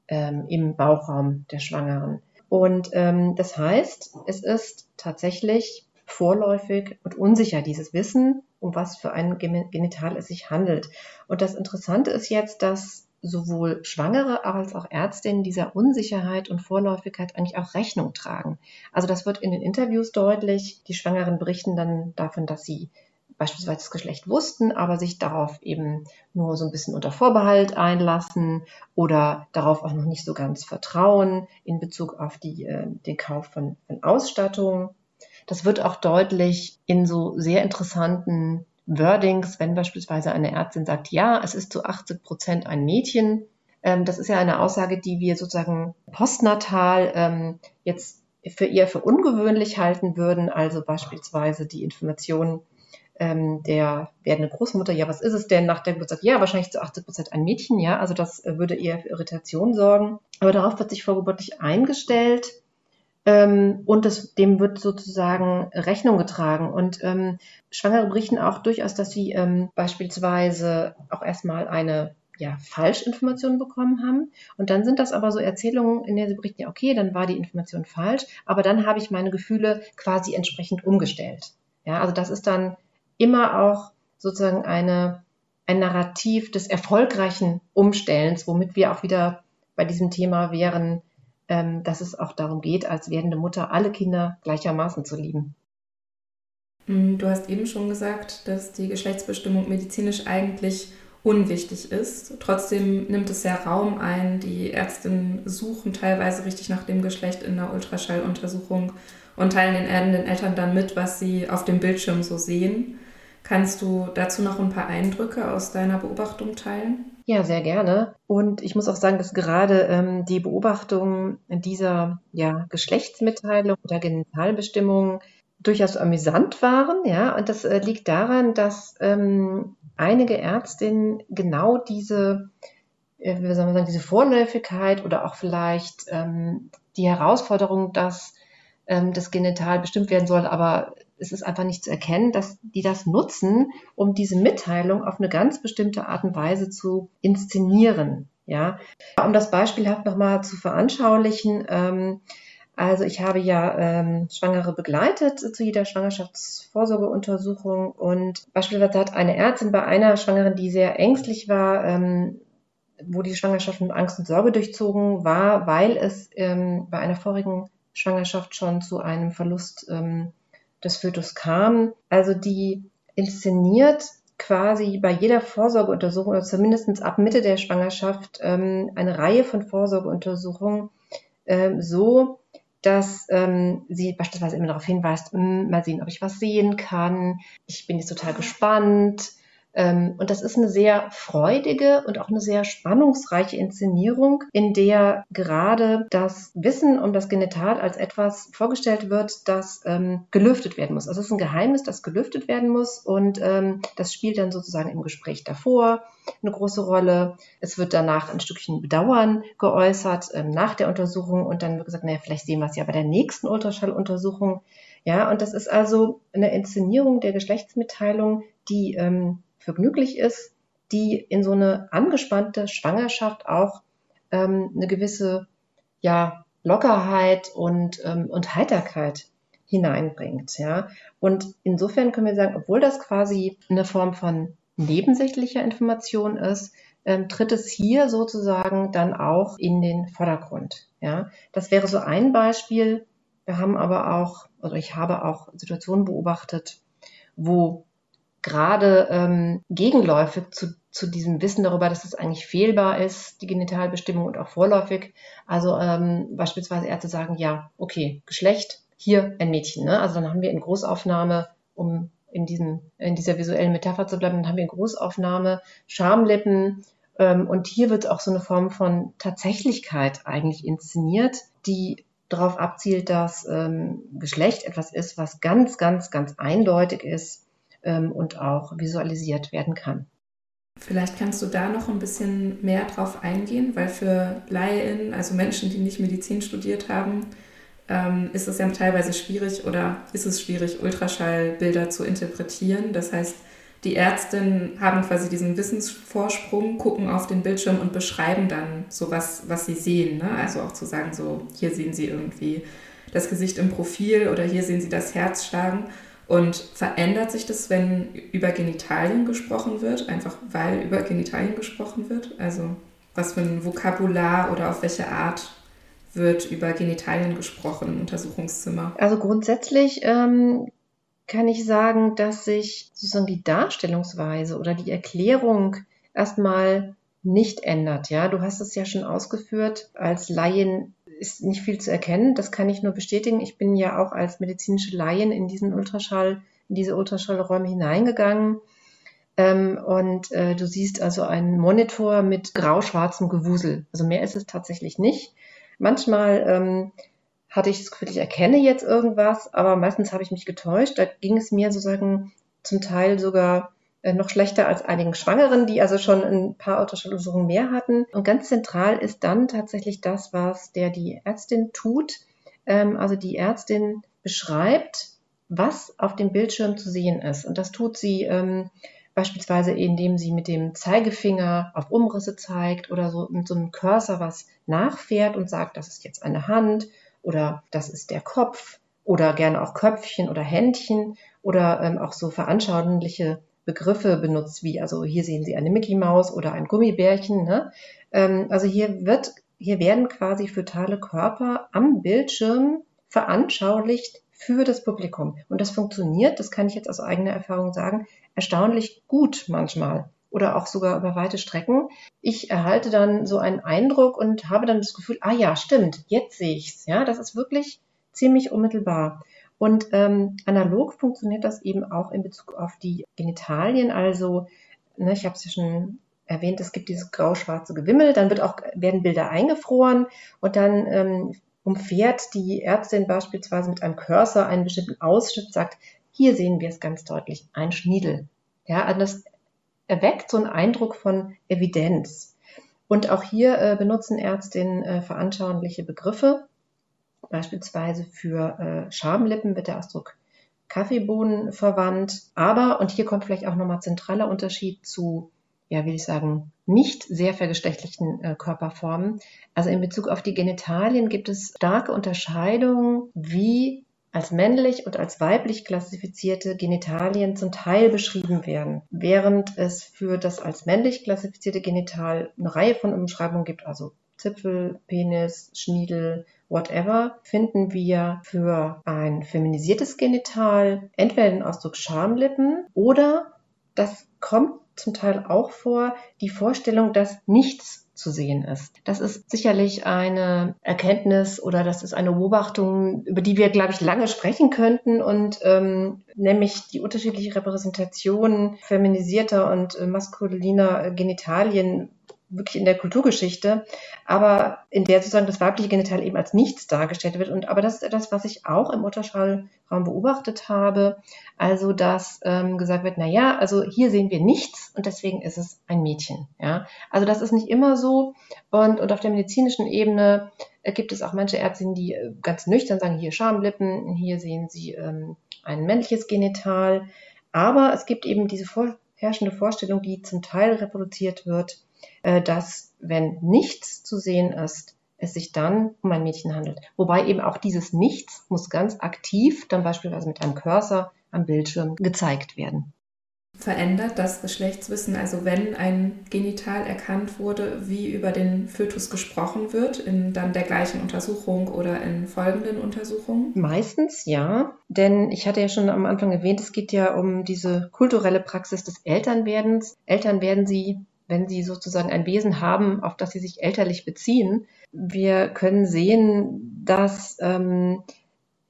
ähm, im Bauchraum der Schwangeren. Und ähm, das heißt, es ist tatsächlich vorläufig und unsicher, dieses Wissen, um was für ein Genital es sich handelt. Und das Interessante ist jetzt, dass sowohl Schwangere als auch Ärztinnen dieser Unsicherheit und Vorläufigkeit eigentlich auch Rechnung tragen. Also das wird in den Interviews deutlich. Die Schwangeren berichten dann davon, dass sie beispielsweise das Geschlecht wussten, aber sich darauf eben nur so ein bisschen unter Vorbehalt einlassen oder darauf auch noch nicht so ganz vertrauen in Bezug auf die, äh, den Kauf von, von Ausstattung. Das wird auch deutlich in so sehr interessanten Wordings, wenn beispielsweise eine Ärztin sagt, ja, es ist zu 80 Prozent ein Mädchen. Ähm, das ist ja eine Aussage, die wir sozusagen postnatal ähm, jetzt für eher für ungewöhnlich halten würden. Also beispielsweise die Information ähm, der werdenden Großmutter, ja, was ist es denn nach der Geburt? Ja, wahrscheinlich zu 80 Prozent ein Mädchen, ja. Also das äh, würde eher für Irritation sorgen. Aber darauf wird sich vorgeburtlich eingestellt. Ähm, und das, dem wird sozusagen Rechnung getragen. Und ähm, Schwangere berichten auch durchaus, dass sie ähm, beispielsweise auch erstmal eine ja, Falschinformation bekommen haben. Und dann sind das aber so Erzählungen, in denen sie berichten, ja, okay, dann war die Information falsch, aber dann habe ich meine Gefühle quasi entsprechend umgestellt. Ja, also das ist dann immer auch sozusagen eine, ein Narrativ des erfolgreichen Umstellens, womit wir auch wieder bei diesem Thema wären, ähm, dass es auch darum geht, als werdende Mutter alle Kinder gleichermaßen zu lieben. Mm, du hast eben schon gesagt, dass die Geschlechtsbestimmung medizinisch eigentlich unwichtig ist. Trotzdem nimmt es sehr Raum ein. Die Ärztinnen suchen teilweise richtig nach dem Geschlecht in der Ultraschalluntersuchung und teilen den, den Eltern dann mit, was sie auf dem Bildschirm so sehen. Kannst du dazu noch ein paar Eindrücke aus deiner Beobachtung teilen? Ja, sehr gerne. Und ich muss auch sagen, dass gerade ähm, die Beobachtung dieser ja, Geschlechtsmitteilung oder Genitalbestimmung durchaus amüsant waren. Ja, und das äh, liegt daran, dass ähm, einige Ärztinnen genau diese, äh, wie soll man sagen, diese Vorläufigkeit oder auch vielleicht ähm, die Herausforderung, dass ähm, das Genital bestimmt werden soll, aber es ist einfach nicht zu erkennen, dass die das nutzen, um diese Mitteilung auf eine ganz bestimmte Art und Weise zu inszenieren. Ja, um das beispielhaft nochmal zu veranschaulichen. Ähm, also ich habe ja ähm, Schwangere begleitet zu jeder Schwangerschaftsvorsorgeuntersuchung und beispielsweise hat eine Ärztin bei einer Schwangeren, die sehr ängstlich war, ähm, wo die Schwangerschaft mit Angst und Sorge durchzogen war, weil es ähm, bei einer vorigen Schwangerschaft schon zu einem Verlust ähm, des Fötus kam. Also die inszeniert quasi bei jeder Vorsorgeuntersuchung oder zumindest ab Mitte der Schwangerschaft ähm, eine Reihe von Vorsorgeuntersuchungen ähm, so, dass ähm, sie beispielsweise immer darauf hinweist, hm, mal sehen, ob ich was sehen kann. Ich bin jetzt total gespannt. Ähm, und das ist eine sehr freudige und auch eine sehr spannungsreiche Inszenierung, in der gerade das Wissen um das Genital als etwas vorgestellt wird, das ähm, gelüftet werden muss. Also es ist ein Geheimnis, das gelüftet werden muss und ähm, das spielt dann sozusagen im Gespräch davor eine große Rolle. Es wird danach ein Stückchen Bedauern geäußert ähm, nach der Untersuchung und dann wird gesagt, naja, vielleicht sehen wir es ja bei der nächsten Ultraschalluntersuchung. Ja, und das ist also eine Inszenierung der Geschlechtsmitteilung, die ähm, vergnüglich ist, die in so eine angespannte Schwangerschaft auch ähm, eine gewisse ja, Lockerheit und, ähm, und Heiterkeit hineinbringt. Ja? Und insofern können wir sagen, obwohl das quasi eine Form von nebensächlicher Information ist, ähm, tritt es hier sozusagen dann auch in den Vordergrund. Ja, das wäre so ein Beispiel. Wir haben aber auch, also ich habe auch Situationen beobachtet, wo gerade ähm, Gegenläufe zu, zu diesem Wissen darüber, dass es eigentlich fehlbar ist, die Genitalbestimmung und auch vorläufig. Also ähm, beispielsweise Ärzte sagen, ja, okay, Geschlecht, hier ein Mädchen. Ne? Also dann haben wir in Großaufnahme, um in, diesem, in dieser visuellen Metapher zu bleiben, dann haben wir in Großaufnahme Schamlippen. Ähm, und hier wird auch so eine Form von Tatsächlichkeit eigentlich inszeniert, die darauf abzielt, dass ähm, Geschlecht etwas ist, was ganz, ganz, ganz eindeutig ist und auch visualisiert werden kann. Vielleicht kannst du da noch ein bisschen mehr drauf eingehen, weil für LaiInnen, also Menschen, die nicht Medizin studiert haben, ähm, ist es ja teilweise schwierig oder ist es schwierig, Ultraschallbilder zu interpretieren. Das heißt, die Ärztinnen haben quasi diesen Wissensvorsprung, gucken auf den Bildschirm und beschreiben dann so was, was sie sehen. Ne? Also auch zu sagen, so hier sehen sie irgendwie das Gesicht im Profil oder hier sehen sie das Herz schlagen. Und verändert sich das, wenn über Genitalien gesprochen wird, einfach weil über Genitalien gesprochen wird? Also was für ein Vokabular oder auf welche Art wird über Genitalien gesprochen im Untersuchungszimmer? Also grundsätzlich ähm, kann ich sagen, dass sich sozusagen die Darstellungsweise oder die Erklärung erstmal nicht ändert. Ja, du hast es ja schon ausgeführt. Als Laien ist nicht viel zu erkennen. Das kann ich nur bestätigen. Ich bin ja auch als medizinische Laien in diesen Ultraschall, in diese Ultraschallräume hineingegangen. Ähm, und äh, du siehst also einen Monitor mit grau-schwarzem Gewusel. Also mehr ist es tatsächlich nicht. Manchmal ähm, hatte ich das Gefühl, ich erkenne jetzt irgendwas, aber meistens habe ich mich getäuscht. Da ging es mir sozusagen zum Teil sogar noch schlechter als einigen Schwangeren, die also schon ein paar Ultraschalluntersuchungen mehr hatten. Und ganz zentral ist dann tatsächlich das, was der die Ärztin tut. Ähm, also die Ärztin beschreibt, was auf dem Bildschirm zu sehen ist. Und das tut sie ähm, beispielsweise, indem sie mit dem Zeigefinger auf Umrisse zeigt oder so mit so einem Cursor was nachfährt und sagt, das ist jetzt eine Hand oder das ist der Kopf oder gerne auch Köpfchen oder Händchen oder ähm, auch so veranschauliche Begriffe benutzt, wie also hier sehen Sie eine Mickey Maus oder ein Gummibärchen. Ne? Ähm, also hier wird, hier werden quasi fötale Körper am Bildschirm veranschaulicht für das Publikum. Und das funktioniert, das kann ich jetzt aus eigener Erfahrung sagen, erstaunlich gut manchmal oder auch sogar über weite Strecken. Ich erhalte dann so einen Eindruck und habe dann das Gefühl, ah ja, stimmt, jetzt sehe ich's. Ja, das ist wirklich ziemlich unmittelbar. Und ähm, analog funktioniert das eben auch in Bezug auf die Genitalien. Also, ne, ich habe es ja schon erwähnt, es gibt dieses grau-schwarze Gewimmel, dann wird auch, werden Bilder eingefroren und dann ähm, umfährt die Ärztin beispielsweise mit einem Cursor einen bestimmten Ausschnitt, sagt, hier sehen wir es ganz deutlich, ein Schniedel. Ja, also das erweckt so einen Eindruck von Evidenz. Und auch hier äh, benutzen Ärztinnen äh, veranschauliche Begriffe. Beispielsweise für äh, Schamlippen wird der Ausdruck Kaffeebohnen verwandt. Aber, und hier kommt vielleicht auch nochmal zentraler Unterschied zu, ja, will ich sagen, nicht sehr vergeschlechtlichen äh, Körperformen. Also in Bezug auf die Genitalien gibt es starke Unterscheidungen, wie als männlich und als weiblich klassifizierte Genitalien zum Teil beschrieben werden, während es für das als männlich klassifizierte Genital eine Reihe von Umschreibungen gibt, also Zipfel, Penis, Schniedel, whatever, finden wir für ein feminisiertes Genital entweder den Ausdruck Schamlippen oder das kommt zum Teil auch vor, die Vorstellung, dass nichts zu sehen ist. Das ist sicherlich eine Erkenntnis oder das ist eine Beobachtung, über die wir, glaube ich, lange sprechen könnten und ähm, nämlich die unterschiedliche Repräsentation feminisierter und äh, maskuliner Genitalien wirklich in der Kulturgeschichte, aber in der sozusagen das weibliche Genital eben als nichts dargestellt wird. Und aber das ist etwas, was ich auch im Ultraschallraum beobachtet habe. Also dass ähm, gesagt wird, na ja, also hier sehen wir nichts und deswegen ist es ein Mädchen. Ja, also das ist nicht immer so. Und und auf der medizinischen Ebene äh, gibt es auch manche Ärztinnen, die äh, ganz nüchtern sagen, hier Schamlippen, hier sehen Sie ähm, ein männliches Genital. Aber es gibt eben diese vorherrschende Vorstellung, die zum Teil reproduziert wird dass, wenn nichts zu sehen ist, es sich dann um ein Mädchen handelt. Wobei eben auch dieses Nichts muss ganz aktiv dann beispielsweise mit einem Cursor am Bildschirm gezeigt werden. verändert das Geschlechtswissen, also wenn ein Genital erkannt wurde, wie über den Fötus gesprochen wird, in dann der gleichen Untersuchung oder in folgenden Untersuchungen? Meistens ja, denn ich hatte ja schon am Anfang erwähnt, es geht ja um diese kulturelle Praxis des Elternwerdens. Eltern werden sie, wenn sie sozusagen ein Wesen haben, auf das sie sich elterlich beziehen. Wir können sehen, dass ähm,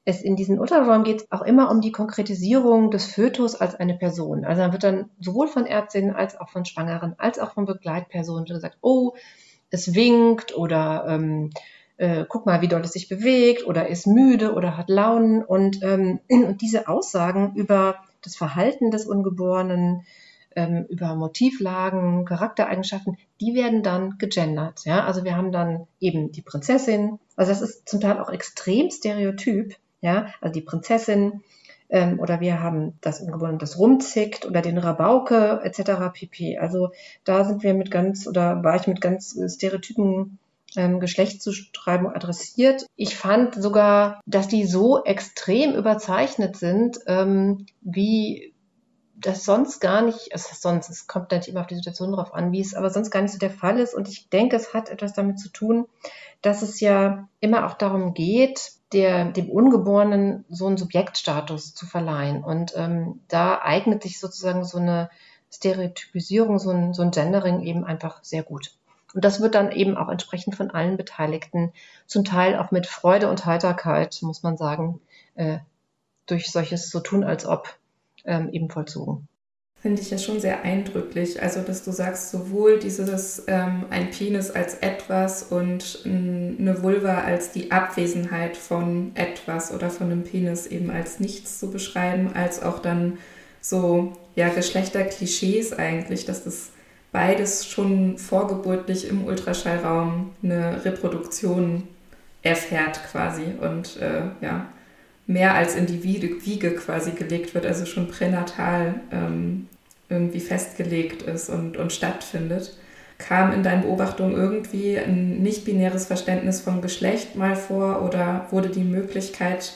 es in diesen Ultraschall geht auch immer um die Konkretisierung des Fötus als eine Person. Also dann wird dann sowohl von Ärztinnen als auch von Schwangeren als auch von Begleitpersonen gesagt, oh, es winkt oder ähm, äh, guck mal, wie doll es sich bewegt oder ist müde oder hat Launen. Und, ähm, und diese Aussagen über das Verhalten des Ungeborenen, ähm, über Motivlagen, Charaktereigenschaften, die werden dann gegendert. Ja? Also wir haben dann eben die Prinzessin. Also das ist zum Teil auch extrem stereotyp ja, also die Prinzessin ähm, oder wir haben das Ungeborene, das rumzickt oder den Rabauke etc. pp. Also da sind wir mit ganz oder war ich mit ganz Stereotypen ähm, Geschlechtszuschreibung adressiert. Ich fand sogar, dass die so extrem überzeichnet sind, ähm, wie das sonst gar nicht, also sonst, es kommt natürlich immer auf die Situation drauf an, wie es aber sonst gar nicht so der Fall ist. Und ich denke, es hat etwas damit zu tun, dass es ja immer auch darum geht, der, dem Ungeborenen so einen Subjektstatus zu verleihen. Und ähm, da eignet sich sozusagen so eine Stereotypisierung, so ein, so ein Gendering eben einfach sehr gut. Und das wird dann eben auch entsprechend von allen Beteiligten, zum Teil auch mit Freude und Heiterkeit, muss man sagen, äh, durch solches so tun als ob ähm, eben vollzogen. Finde ich ja schon sehr eindrücklich. Also, dass du sagst, sowohl dieses ähm, ein Penis als etwas und eine Vulva als die Abwesenheit von etwas oder von einem Penis eben als nichts zu beschreiben, als auch dann so ja, Geschlechterklischees eigentlich, dass das beides schon vorgeburtlich im Ultraschallraum eine Reproduktion erfährt quasi und äh, ja, mehr als in die Wiege quasi gelegt wird, also schon pränatal ähm, irgendwie festgelegt ist und, und stattfindet. Kam in deinen Beobachtungen irgendwie ein nicht-binäres Verständnis von Geschlecht mal vor oder wurde die Möglichkeit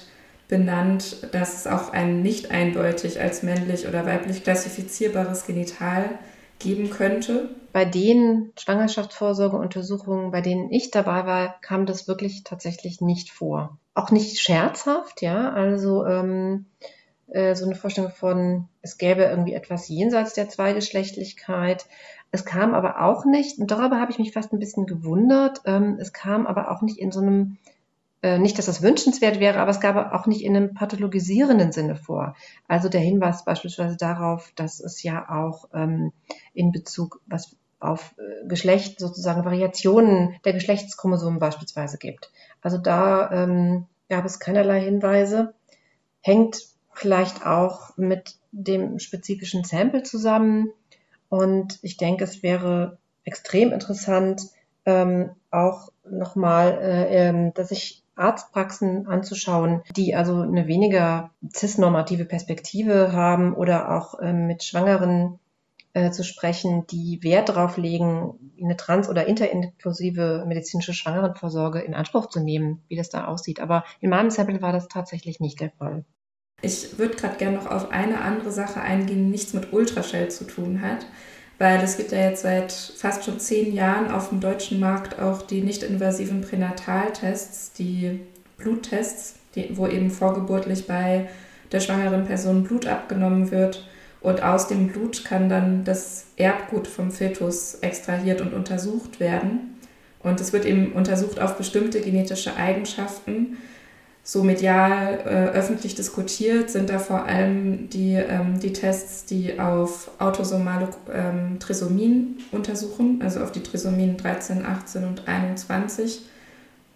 benannt, dass es auch ein nicht eindeutig als männlich oder weiblich klassifizierbares Genital geben könnte? Bei den Schwangerschaftsvorsorgeuntersuchungen, bei denen ich dabei war, kam das wirklich tatsächlich nicht vor. Auch nicht scherzhaft, ja. Also ähm, äh, so eine Vorstellung von, es gäbe irgendwie etwas jenseits der Zweigeschlechtlichkeit. Es kam aber auch nicht, und darüber habe ich mich fast ein bisschen gewundert, ähm, es kam aber auch nicht in so einem nicht, dass das wünschenswert wäre, aber es gab auch nicht in einem pathologisierenden Sinne vor. Also der Hinweis beispielsweise darauf, dass es ja auch ähm, in Bezug was auf äh, Geschlecht sozusagen Variationen der Geschlechtschromosomen beispielsweise gibt. Also da ähm, gab es keinerlei Hinweise. Hängt vielleicht auch mit dem spezifischen Sample zusammen. Und ich denke, es wäre extrem interessant, ähm, auch nochmal, äh, ähm, dass ich Arztpraxen anzuschauen, die also eine weniger cisnormative Perspektive haben oder auch ähm, mit Schwangeren äh, zu sprechen, die Wert darauf legen, eine trans- oder interinklusive medizinische Schwangerenvorsorge in Anspruch zu nehmen, wie das da aussieht. Aber in meinem Sample war das tatsächlich nicht der Fall. Ich würde gerade gerne noch auf eine andere Sache eingehen, die nichts mit Ultraschall zu tun hat weil es gibt ja jetzt seit fast schon zehn Jahren auf dem deutschen Markt auch die nicht-invasiven Pränataltests, die Bluttests, die, wo eben vorgeburtlich bei der schwangeren Person Blut abgenommen wird und aus dem Blut kann dann das Erbgut vom Fetus extrahiert und untersucht werden. Und es wird eben untersucht auf bestimmte genetische Eigenschaften so medial äh, öffentlich diskutiert, sind da vor allem die, ähm, die Tests, die auf autosomale ähm, Trisomien untersuchen, also auf die Trisomien 13, 18 und 21.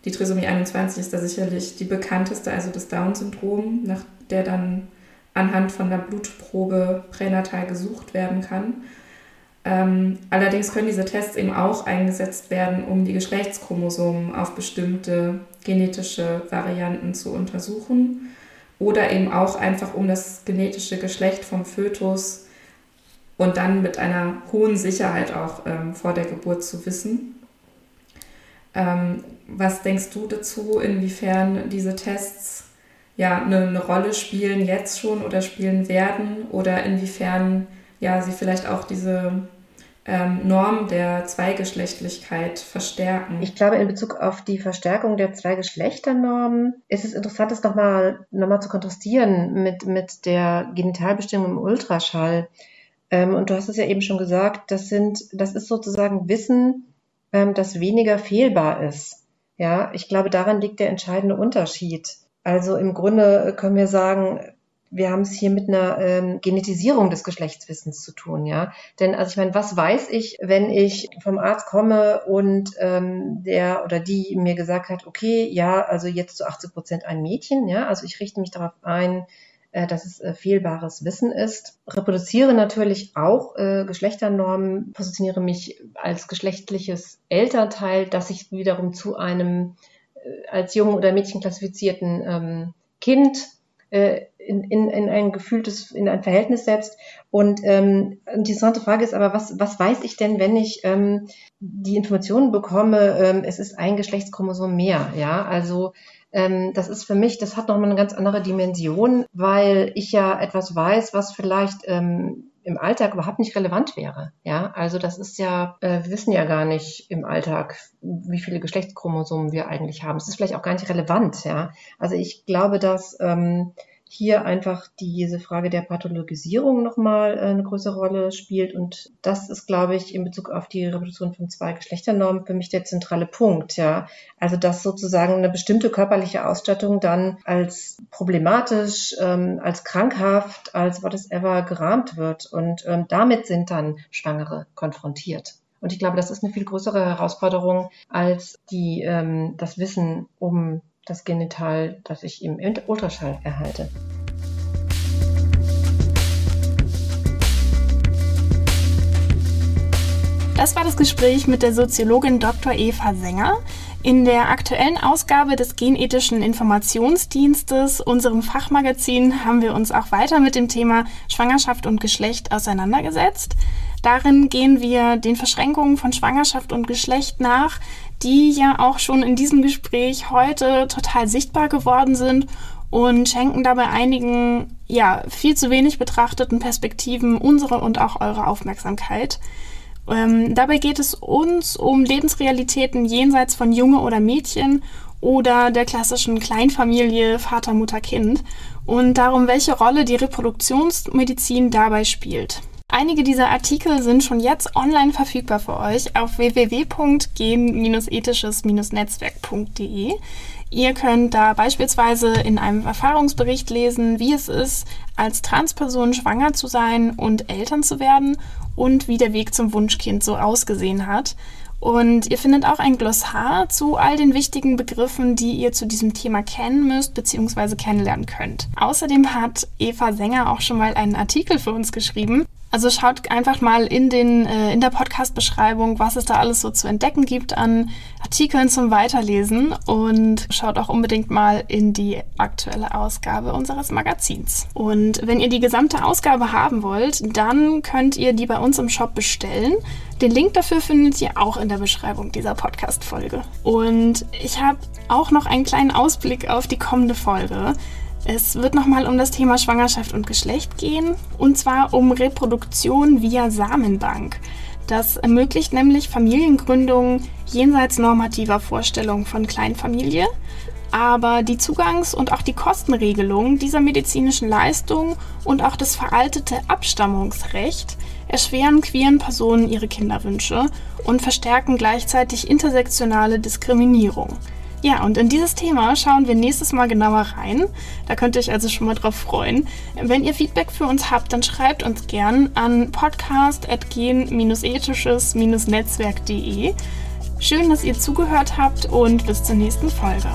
Die Trisomie 21 ist da sicherlich die bekannteste, also das Down-Syndrom, nach der dann anhand von der Blutprobe pränatal gesucht werden kann. Ähm, allerdings können diese Tests eben auch eingesetzt werden, um die Geschlechtschromosomen auf bestimmte genetische Varianten zu untersuchen oder eben auch einfach um das genetische Geschlecht vom Fötus und dann mit einer hohen Sicherheit auch ähm, vor der Geburt zu wissen. Ähm, was denkst du dazu, inwiefern diese Tests ja eine, eine Rolle spielen jetzt schon oder spielen werden oder inwiefern ja, sie vielleicht auch diese ähm, Norm der Zweigeschlechtlichkeit verstärken. Ich glaube, in Bezug auf die Verstärkung der Zweigeschlechternorm ist es interessant, das nochmal noch mal zu kontrastieren mit, mit der Genitalbestimmung im Ultraschall. Ähm, und du hast es ja eben schon gesagt, das sind, das ist sozusagen Wissen, ähm, das weniger fehlbar ist. Ja, ich glaube, daran liegt der entscheidende Unterschied. Also im Grunde können wir sagen, wir haben es hier mit einer ähm, Genetisierung des Geschlechtswissens zu tun, ja. Denn also ich meine, was weiß ich, wenn ich vom Arzt komme und ähm, der oder die mir gesagt hat, okay, ja, also jetzt zu 80 Prozent ein Mädchen, ja, also ich richte mich darauf ein, äh, dass es äh, fehlbares Wissen ist. Reproduziere natürlich auch äh, Geschlechternormen, positioniere mich als geschlechtliches Elternteil, das sich wiederum zu einem äh, als Jungen oder Mädchen klassifizierten ähm, Kind äh, in, in, in ein gefühltes, in ein Verhältnis setzt. Und ähm, die interessante Frage ist aber, was, was weiß ich denn, wenn ich ähm, die Informationen bekomme, ähm, es ist ein Geschlechtschromosom mehr, ja, also ähm, das ist für mich, das hat nochmal eine ganz andere Dimension, weil ich ja etwas weiß, was vielleicht ähm, im Alltag überhaupt nicht relevant wäre. Ja, also das ist ja, äh, wir wissen ja gar nicht im Alltag, wie viele Geschlechtschromosomen wir eigentlich haben. Es ist vielleicht auch gar nicht relevant. Ja, also ich glaube, dass ähm, hier einfach diese Frage der Pathologisierung nochmal äh, eine größere Rolle spielt. Und das ist, glaube ich, in Bezug auf die Reproduktion von zwei Geschlechternormen für mich der zentrale Punkt. Ja, also dass sozusagen eine bestimmte körperliche Ausstattung dann als problematisch, ähm, als krankhaft, als whatever gerahmt wird. Und ähm, damit sind dann Schwangere konfrontiert. Und ich glaube, das ist eine viel größere Herausforderung als die, ähm, das Wissen um das Genital, das ich im Ultraschall erhalte. Das war das Gespräch mit der Soziologin Dr. Eva Sänger. In der aktuellen Ausgabe des Genethischen Informationsdienstes, unserem Fachmagazin, haben wir uns auch weiter mit dem Thema Schwangerschaft und Geschlecht auseinandergesetzt. Darin gehen wir den Verschränkungen von Schwangerschaft und Geschlecht nach, die ja auch schon in diesem Gespräch heute total sichtbar geworden sind und schenken dabei einigen, ja, viel zu wenig betrachteten Perspektiven unsere und auch eure Aufmerksamkeit. Ähm, dabei geht es uns um Lebensrealitäten jenseits von Junge oder Mädchen oder der klassischen Kleinfamilie Vater, Mutter, Kind und darum, welche Rolle die Reproduktionsmedizin dabei spielt. Einige dieser Artikel sind schon jetzt online verfügbar für euch auf www.gen-ethisches-netzwerk.de. Ihr könnt da beispielsweise in einem Erfahrungsbericht lesen, wie es ist, als Transperson schwanger zu sein und Eltern zu werden und wie der Weg zum Wunschkind so ausgesehen hat. Und ihr findet auch ein Glossar zu all den wichtigen Begriffen, die ihr zu diesem Thema kennen müsst bzw. kennenlernen könnt. Außerdem hat Eva Sänger auch schon mal einen Artikel für uns geschrieben, also schaut einfach mal in, den, äh, in der Podcast-Beschreibung, was es da alles so zu entdecken gibt an Artikeln zum Weiterlesen und schaut auch unbedingt mal in die aktuelle Ausgabe unseres Magazins. Und wenn ihr die gesamte Ausgabe haben wollt, dann könnt ihr die bei uns im Shop bestellen. Den Link dafür findet ihr auch in der Beschreibung dieser Podcast-Folge. Und ich habe auch noch einen kleinen Ausblick auf die kommende Folge. Es wird nochmal um das Thema Schwangerschaft und Geschlecht gehen, und zwar um Reproduktion via Samenbank. Das ermöglicht nämlich Familiengründungen jenseits normativer Vorstellungen von Kleinfamilie. Aber die Zugangs- und auch die Kostenregelung dieser medizinischen Leistung und auch das veraltete Abstammungsrecht erschweren queeren Personen ihre Kinderwünsche und verstärken gleichzeitig intersektionale Diskriminierung. Ja, und in dieses Thema schauen wir nächstes Mal genauer rein. Da könnt ihr euch also schon mal drauf freuen. Wenn ihr Feedback für uns habt, dann schreibt uns gern an podcast.gen-ethisches-netzwerk.de. Schön, dass ihr zugehört habt und bis zur nächsten Folge.